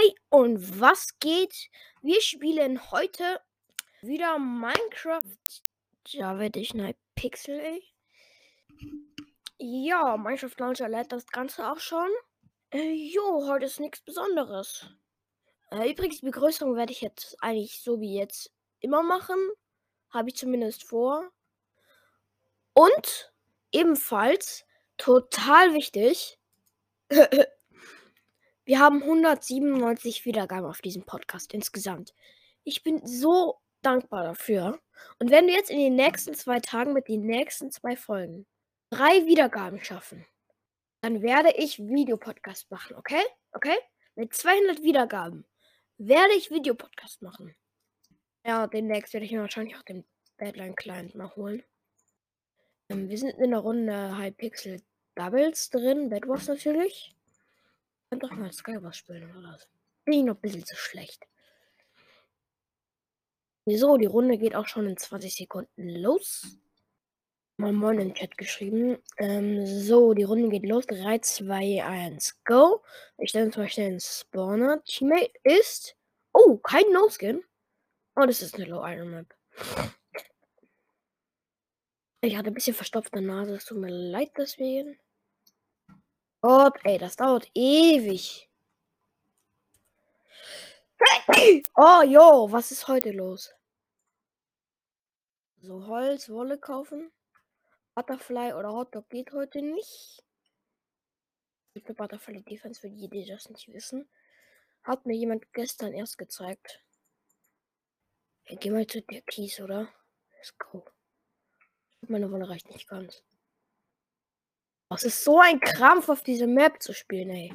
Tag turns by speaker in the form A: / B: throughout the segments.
A: Hey und was geht? Wir spielen heute wieder Minecraft. Ja, werde ich ein Pixel, ey. Ja, Minecraft Launcher lädt das Ganze auch schon. Äh, jo, heute ist nichts Besonderes. Äh, übrigens, die Begrüßung werde ich jetzt eigentlich so wie jetzt immer machen. Habe ich zumindest vor. Und ebenfalls total wichtig. Wir haben 197 Wiedergaben auf diesem Podcast insgesamt. Ich bin so dankbar dafür. Und wenn wir jetzt in den nächsten zwei Tagen mit den nächsten zwei Folgen drei Wiedergaben schaffen, dann werde ich Videopodcast machen, okay? Okay? Mit 200 Wiedergaben werde ich Videopodcast machen. Ja, demnächst werde ich mir wahrscheinlich auch den Deadline Client mal holen. Ähm, wir sind in der Runde Hypixel Doubles drin, Bedwars natürlich. Kann doch mal Skywars spielen oder was? Bin ich noch ein bisschen zu schlecht. So, die Runde geht auch schon in 20 Sekunden los. Mal Moin im Chat geschrieben. Ähm, so, die Runde geht los. 3, 2, 1, go. Ich stelle zum Beispiel den Spawner. Teammate ist. Oh, kein No-Skin. Oh, das ist eine Low Iron Map. Ich hatte ein bisschen verstopfte Nase. Es tut mir leid deswegen. Ey, das dauert ewig. Oh, jo, was ist heute los? So, Holz, Wolle kaufen. Butterfly oder Hotdog geht heute nicht. Ich glaube, Butterfly Defense für die, die das nicht wissen. Hat mir jemand gestern erst gezeigt. Ja, geh mal zu der Kies, oder? Let's go. Meine Wolle reicht nicht ganz. Es ist so ein Krampf, auf diese Map zu spielen, ey.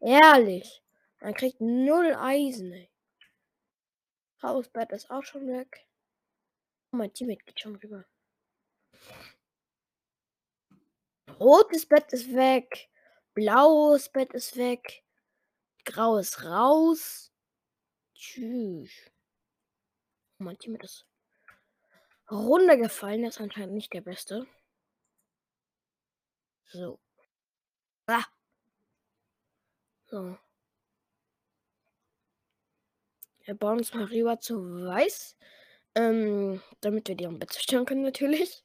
A: Ehrlich. Man kriegt null Eisen, ey. Hausbett ist auch schon weg. Oh, mein Teammate geht schon rüber. Rotes Bett ist weg. Blaues Bett ist weg. Graues raus. Tschüss. Oh, mein Teammate ist runtergefallen. Das ist anscheinend nicht der beste. So. Ah. So. Wir bauen uns mal rüber zu weiß. Ähm, damit wir die am Bett zerstören können, natürlich.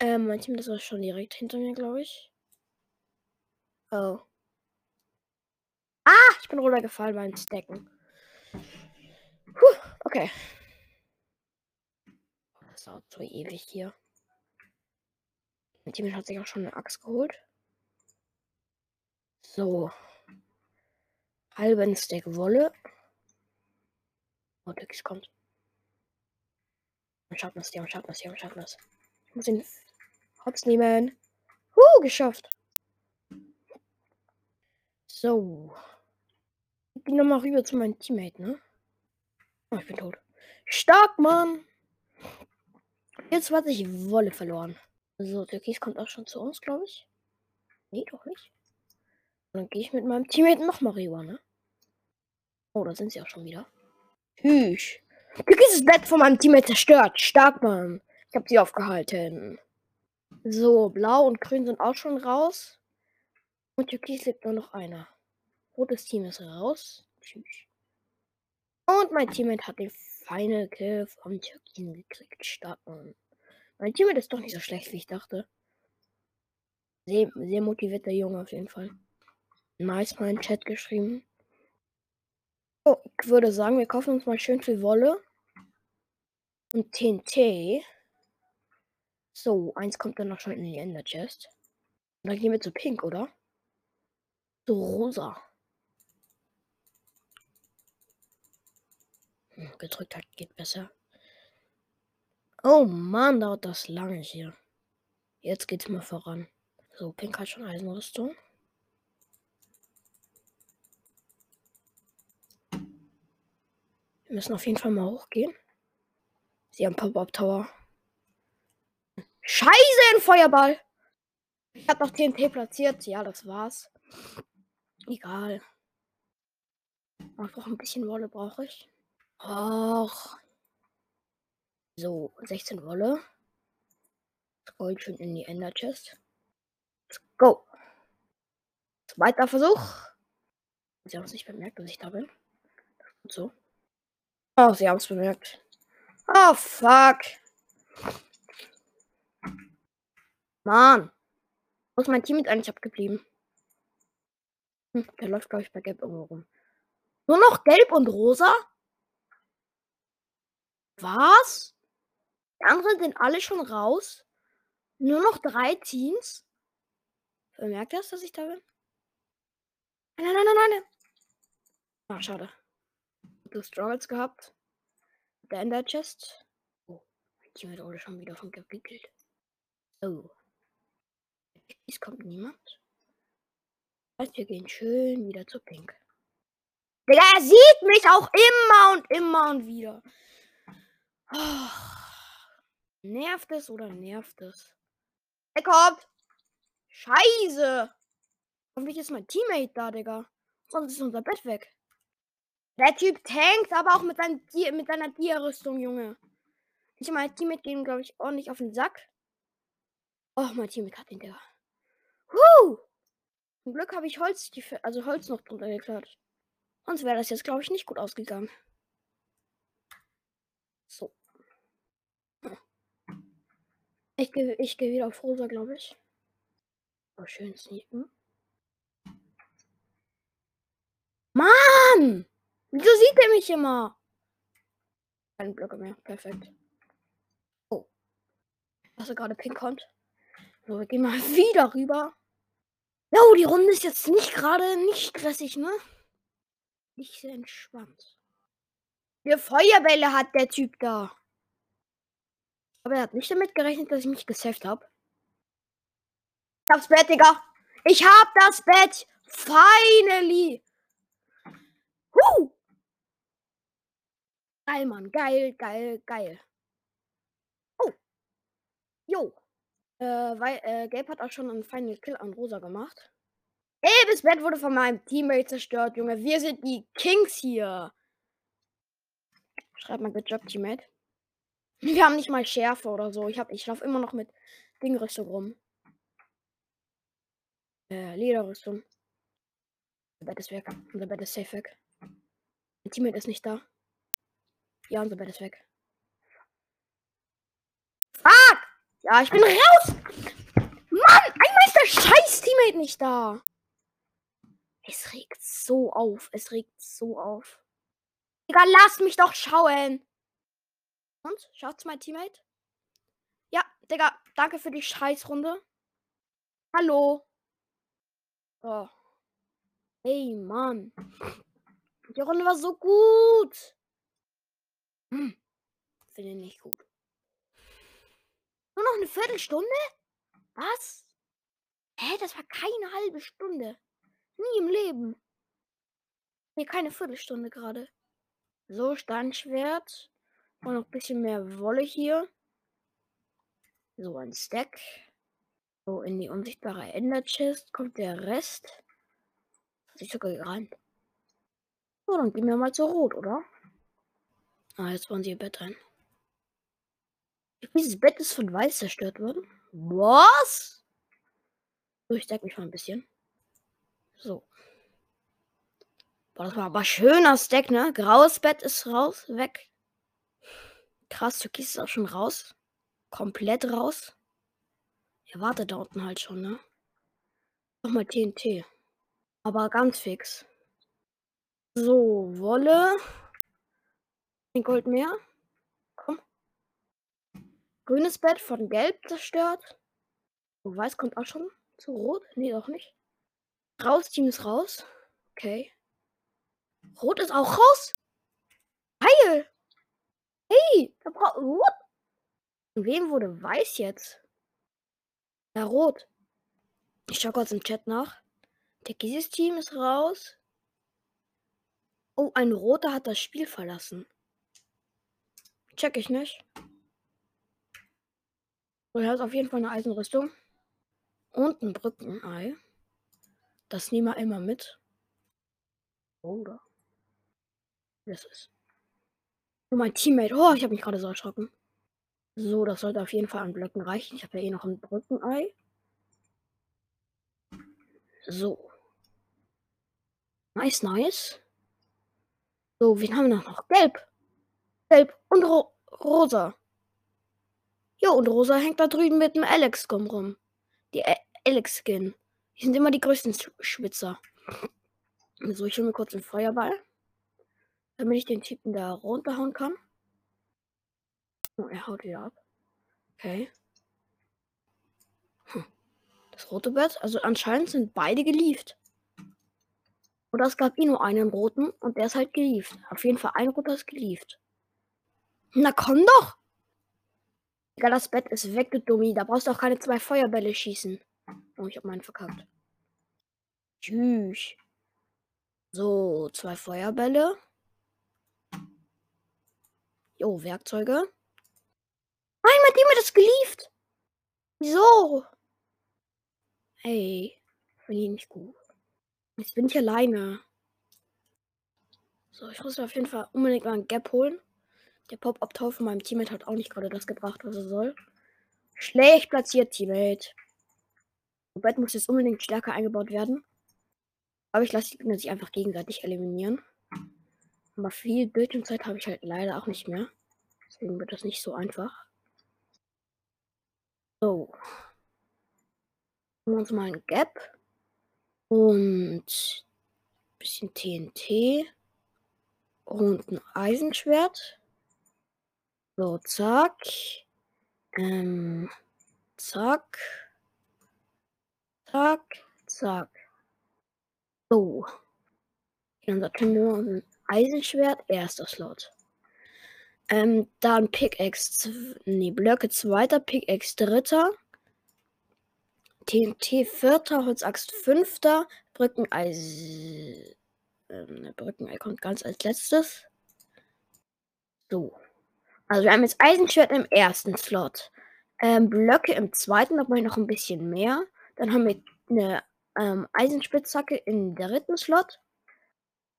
A: Ähm, mein Team, das war schon direkt hinter mir, glaube ich. Oh. Ah, ich bin runtergefallen beim Stacken. Puh, okay. Das dauert so ewig hier. Mein Team hat sich auch schon eine Axt geholt. So. Halben Stack Wolle. Oh, Dix kommt. Wir schaffen das, wir schaffen das, wir schaffen das. Ich muss ihn hops nehmen. Huh, geschafft. So. Ich gehe nochmal rüber zu meinem Teammate, ne? Oh, ich bin tot. Stark, Mann! Jetzt hat sich Wolle verloren. So, Türkis kommt auch schon zu uns, glaube ich. Nee, doch nicht. Dann gehe ich mit meinem Teammate nochmal rüber, ne? Oh, da sind sie auch schon wieder. Tschüss. Türkis ist Bett von meinem Teammate zerstört. Stark, Mann. Ich habe sie aufgehalten. So, blau und grün sind auch schon raus. Und Türkis lebt nur noch einer. Rotes Team ist raus. Tschüss. Und mein Teammate hat den Final Kill vom Türkisen gekriegt. Stark, Mann. Mein Teammate ist doch nicht so schlecht, wie ich dachte. Sehr, sehr motivierter Junge auf jeden Fall. Nice mal in den Chat geschrieben. Oh, ich würde sagen, wir kaufen uns mal schön viel Wolle. Und TNT. So, eins kommt dann noch schon in die Ender Chest. Und dann gehen wir zu Pink, oder? So rosa. Hm, gedrückt hat geht besser. Oh Mann, dauert das lange hier. Jetzt geht's mal voran. So, Pink hat schon Eisenrüstung. Müssen auf jeden Fall mal hochgehen. Sie haben Pop-Up Tower. Scheiße, ein Feuerball! Ich habe noch TNT platziert. Ja, das war's. Egal. Brauche ein bisschen Wolle, brauche ich. Och, so, 16 Wolle. Gold schön in die Ender Chest. Let's go. Zweiter Versuch. Sie haben es nicht bemerkt, dass ich da bin. So. Oh, sie haben es bemerkt. Oh, fuck. Mann. Wo ist mein Team mit eigentlich abgeblieben? Hm, der läuft, glaube ich, bei Gelb irgendwo rum. Nur noch Gelb und Rosa? Was? Die anderen sind alle schon raus? Nur noch drei Teams? Bemerkt das, dass ich da bin? Nein, nein, nein, nein, nein. Ah, schade. Du Struggles gehabt. Der Ender Chest. Oh, mein Team wurde schon wieder von gekillt. Oh. Es kommt niemand. Also wir gehen schön wieder zu Pink. Digga, er sieht mich auch immer und immer und wieder. Oh. Nervt es oder nervt es? Er kommt! Scheiße! Hoffentlich ist mein Teammate da, Digga. Sonst ist unser Bett weg. Der Typ tankt, aber auch mit, seinem, mit seiner Dia-Rüstung, Junge. Ich und mein Teammate gehen, glaube ich, ordentlich auf den Sack. Oh, mein Teammate hat ihn, Digga. Huh! Zum Glück habe ich Holz, also Holz noch drunter geklaut. Sonst wäre das jetzt, glaube ich, nicht gut ausgegangen. So. Ich gehe ich geh wieder auf Rosa, glaube ich. Oh, schön sneaken. Mann! Wieso sieht er mich immer? Keine Blöcke mehr. Perfekt. Oh. Was er gerade pink kommt. So, wir gehen mal wieder rüber. Oh, die Runde ist jetzt nicht gerade nicht stressig, ne? Nicht sehr entspannt. Vier Feuerbälle hat der Typ da. Aber er hat nicht damit gerechnet, dass ich mich gesaved habe. Ich hab's Bett, Digga. Ich hab das Bett. Finally. Huh. Geil, Mann. Geil, geil, geil. Oh. Jo. Äh, weil, äh, Gelb hat auch schon einen Final Kill an Rosa gemacht. Gelbes Bett wurde von meinem Teammate zerstört, Junge. Wir sind die Kings hier. Schreib mal Good Job, Teammate. Wir haben nicht mal Schärfe oder so. Ich, hab, ich laufe immer noch mit Dingrüstung rum. Äh, Lederrüstung. Unser Bett ist weg. Unser Bett ist safe weg. Mein Teammate ist nicht da. Ja, unser Bett ist weg. Fuck! Ja, ich bin raus! Mann, einmal ist der scheiß Teammate nicht da. Es regt so auf. Es regt so auf. Digga, lass mich doch schauen. Und? Schaut's mein Teammate? Ja, Digga, danke für die Scheißrunde. Hallo. Oh. Ey, Mann. Die Runde war so gut. Hm. Finde ich nicht gut. Nur noch eine Viertelstunde? Was? Hä, das war keine halbe Stunde. Nie im Leben. Nee, keine Viertelstunde gerade. So, Steinschwert. Und noch ein bisschen mehr Wolle hier. So, ein Stack. So, in die unsichtbare Ender Chest kommt der Rest. Sich sogar gereimt. So, dann gehen wir mal zu Rot, oder? Ah, jetzt wollen sie ihr Bett ein. Dieses Bett ist von Weiß zerstört worden. Was? So, ich zeig mich mal ein bisschen. So. Boah, das war aber schöner Stack, ne? Graues Bett ist raus, weg. Krass, Türkis ist auch schon raus. Komplett raus. Er wartet da unten halt schon, ne? Nochmal TNT. Aber ganz fix. So, Wolle. Ein Gold mehr. Komm. Grünes Bett von Gelb zerstört. So, Weiß kommt auch schon zu Rot. Nee, doch nicht. Raus, Team ist raus. Okay. Rot ist auch raus. Geil. Hey, da braucht. What? Und wem wurde weiß jetzt? Ja, rot. Ich schau kurz im Chat nach. Der Team ist raus. Oh, ein roter hat das Spiel verlassen. Check ich nicht. So, er hat auf jeden Fall eine Eisenrüstung. Und ein Brückenei. Das nehmen wir immer mit. Oder? Das ist. Und mein Teammate. Oh, ich habe mich gerade so erschrocken. So, das sollte auf jeden Fall an Blöcken reichen. Ich habe ja eh noch ein Brückenei. So. Nice, nice. So, wen haben wir noch? Gelb. Gelb und ro rosa. Jo, und rosa hängt da drüben mit dem Alex-Skin rum. Die Alex-Skin. Die sind immer die größten Schwitzer. So, ich hole mir kurz einen Feuerball. Damit ich den Typen da runterhauen kann. Oh, er haut wieder ab. Okay. Hm. Das rote Bett. Also anscheinend sind beide gelieft. Oder es gab eh nur einen roten und der ist halt gelieft. Auf jeden Fall ein roter ist gelieft. Na komm doch! Egal, das Bett ist weg, du Dummi. Da brauchst du auch keine zwei Feuerbälle schießen. Oh, ich hab meinen verkackt. Tschüss. So, zwei Feuerbälle. Jo, Werkzeuge. Nein, mit dem hat das gelieft. Wieso? Hey, finde ich nicht gut. Jetzt bin ich alleine. So, ich muss auf jeden Fall unbedingt mal einen Gap holen. Der Pop-Up-Tau von meinem Teammate hat auch nicht gerade das gebracht, was er soll. Schlecht platziert, Teammate. Bett muss jetzt unbedingt stärker eingebaut werden. Aber ich lasse die Gegner sich einfach gegenseitig eliminieren. Aber viel Bildschirmzeit habe ich halt leider auch nicht mehr. Deswegen wird das nicht so einfach. So. Nehmen wir uns mal ein Gap. Und ein bisschen TNT. Und ein Eisenschwert. So, zack. Ähm, zack. Zack, zack. So. Dann sortieren wir ein Eisenschwert, erster Slot. Ähm, dann Pickaxe, nee, Blöcke zweiter, Pickaxe dritter. TNT vierter, Holzaxt fünfter, Brückeneis. Ähm, Brückenei kommt ganz als letztes. So. Also wir haben jetzt Eisenschwert im ersten Slot. Ähm, Blöcke im zweiten, da brauche ich noch ein bisschen mehr. Dann haben wir eine ähm, Eisenspitzhacke im dritten Slot.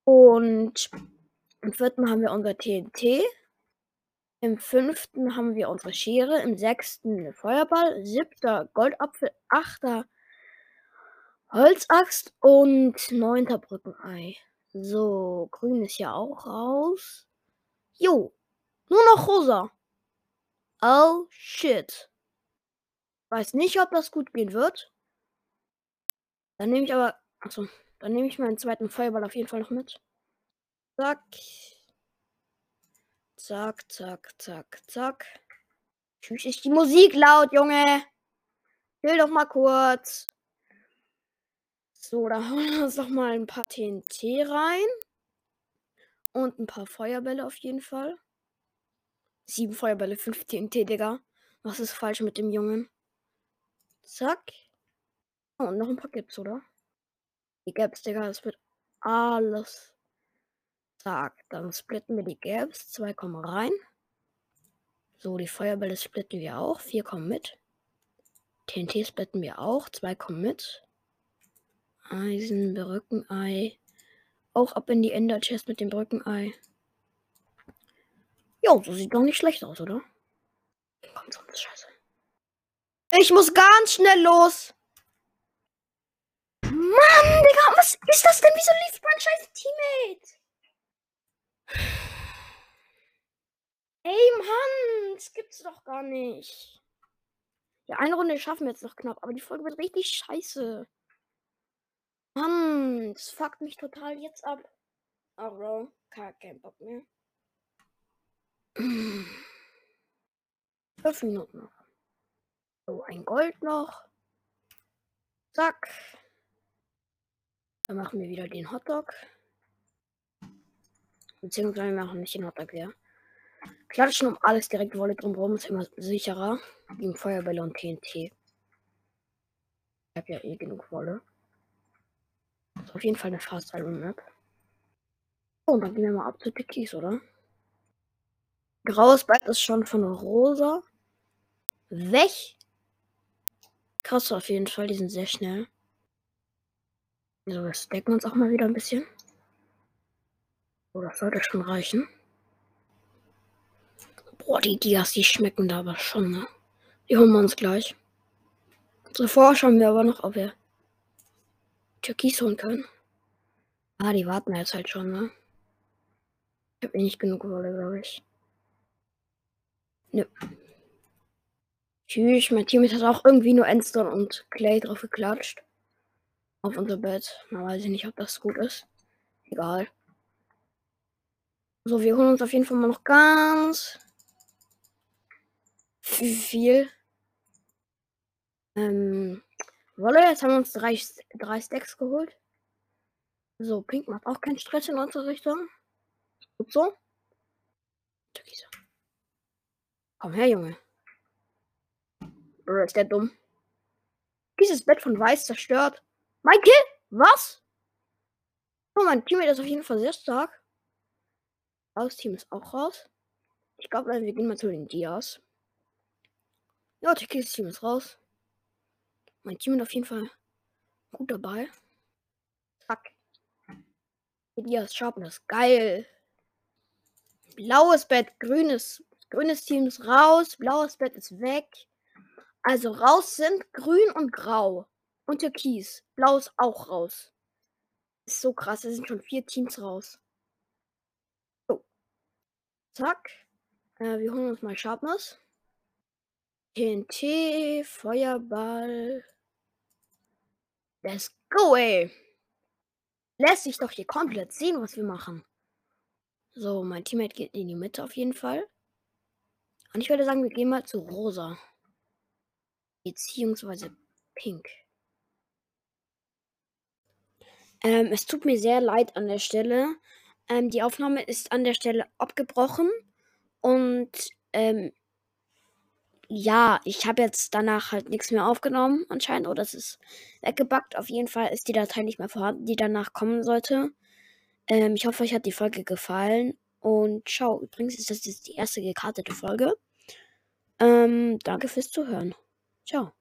A: Und im vierten haben wir unser TNT. Im fünften haben wir unsere Schere. Im sechsten Feuerball. Siebter Goldapfel. Achter Holzaxt. Und neunter Brückenei. So, grün ist ja auch raus. Jo, nur noch rosa. Oh shit. Weiß nicht, ob das gut gehen wird. Dann nehme ich aber. Achso, dann nehme ich meinen zweiten Feuerball auf jeden Fall noch mit. Zack. Zack, zack, zack, zack. Tschüss, ist die Musik laut, Junge. Chill doch mal kurz. So, da hauen wir uns doch mal ein paar TNT rein. Und ein paar Feuerbälle auf jeden Fall. Sieben Feuerbälle, fünf TNT, Digga. Was ist falsch mit dem Jungen? Zack. Oh, und noch ein paar Gips, oder? Die Gaps, Digga, das wird alles. Zack, dann splitten wir die Gaps. Zwei kommen rein. So, die Feuerbälle splitten wir auch. Vier kommen mit. TNT splitten wir auch. Zwei kommen mit. Eisen, Brückenei. Auch ab in die Ender Chest mit dem Brückenei. Jo, so sieht doch nicht schlecht aus, oder? Komm, so eine Scheiße. Ich muss ganz schnell los. Mann, Digga, was ist das denn? Wieso lief mein scheiß Teammate? Ey, Mann, das gibt's doch gar nicht. Ja, eine Runde schaffen wir jetzt noch knapp, aber die Folge wird richtig scheiße. Mann, das fuckt mich total jetzt ab. Oh, Bro, kein Bock mehr. Fünf Minuten noch. So, ein Gold noch. Zack. Dann machen wir wieder den Hotdog. Beziehungsweise wir machen nicht den Hotdog ja. Klatschen um alles direkt Wolle drumherum ist immer sicherer. Gegen Feuerbälle und TNT. Ich habe ja eh genug Wolle. Ist auf jeden Fall eine Fast Iron Map. Oh, und dann gehen wir mal ab zu Dickies, oder? Graues Bett ist schon von rosa. Weg. Krass auf jeden Fall, die sind sehr schnell. So, das stacken wir uns auch mal wieder ein bisschen. So, das sollte schon reichen. Boah, die Dias, die schmecken da aber schon, ne? Die holen wir uns gleich. Zuvor schauen wir aber noch, ob wir Türkis holen können. Ah, die warten jetzt halt schon, ne? Ich habe nicht genug Wolle, glaube ich. Nö. Tschüss, mein Team hat auch irgendwie nur Endstone und Clay drauf geklatscht. Auf unser Bett. Man weiß ich nicht, ob das gut ist. Egal. So, wir holen uns auf jeden Fall mal noch ganz viel. Ähm, Wolle, jetzt haben wir uns drei, drei Stacks geholt. So, Pink macht auch keinen Stress in unsere Richtung. Gut so. Komm her, Junge. Oder ist der dumm? Dieses Bett von Weiß zerstört. Michael? Was? Oh, mein Teammate ist auf jeden Fall sehr stark. Das Team ist auch raus. Ich glaube, wir gehen mal zu den Dias. Ja, Tekis Team ist raus. Mein Team ist auf jeden Fall gut dabei. Zack. Dias Sharpness. Geil. Blaues Bett, grünes, grünes Team ist raus, blaues Bett ist weg. Also raus sind grün und grau. Und türkis. Blau ist auch raus. Ist so krass, es sind schon vier Teams raus. Zack. Äh, wir holen uns mal Sharpness. TNT, Feuerball. Let's go, ey. Lässt sich doch hier komplett sehen, was wir machen. So, mein Teammate geht in die Mitte auf jeden Fall. Und ich würde sagen, wir gehen mal zu Rosa. Beziehungsweise Pink. Ähm, es tut mir sehr leid an der Stelle. Ähm, die Aufnahme ist an der Stelle abgebrochen und ähm, ja, ich habe jetzt danach halt nichts mehr aufgenommen anscheinend oder es ist weggebackt. Auf jeden Fall ist die Datei nicht mehr vorhanden, die danach kommen sollte. Ähm, ich hoffe, euch hat die Folge gefallen und ciao. Übrigens ist das jetzt die erste gekartete Folge. Ähm, danke fürs Zuhören. Ciao.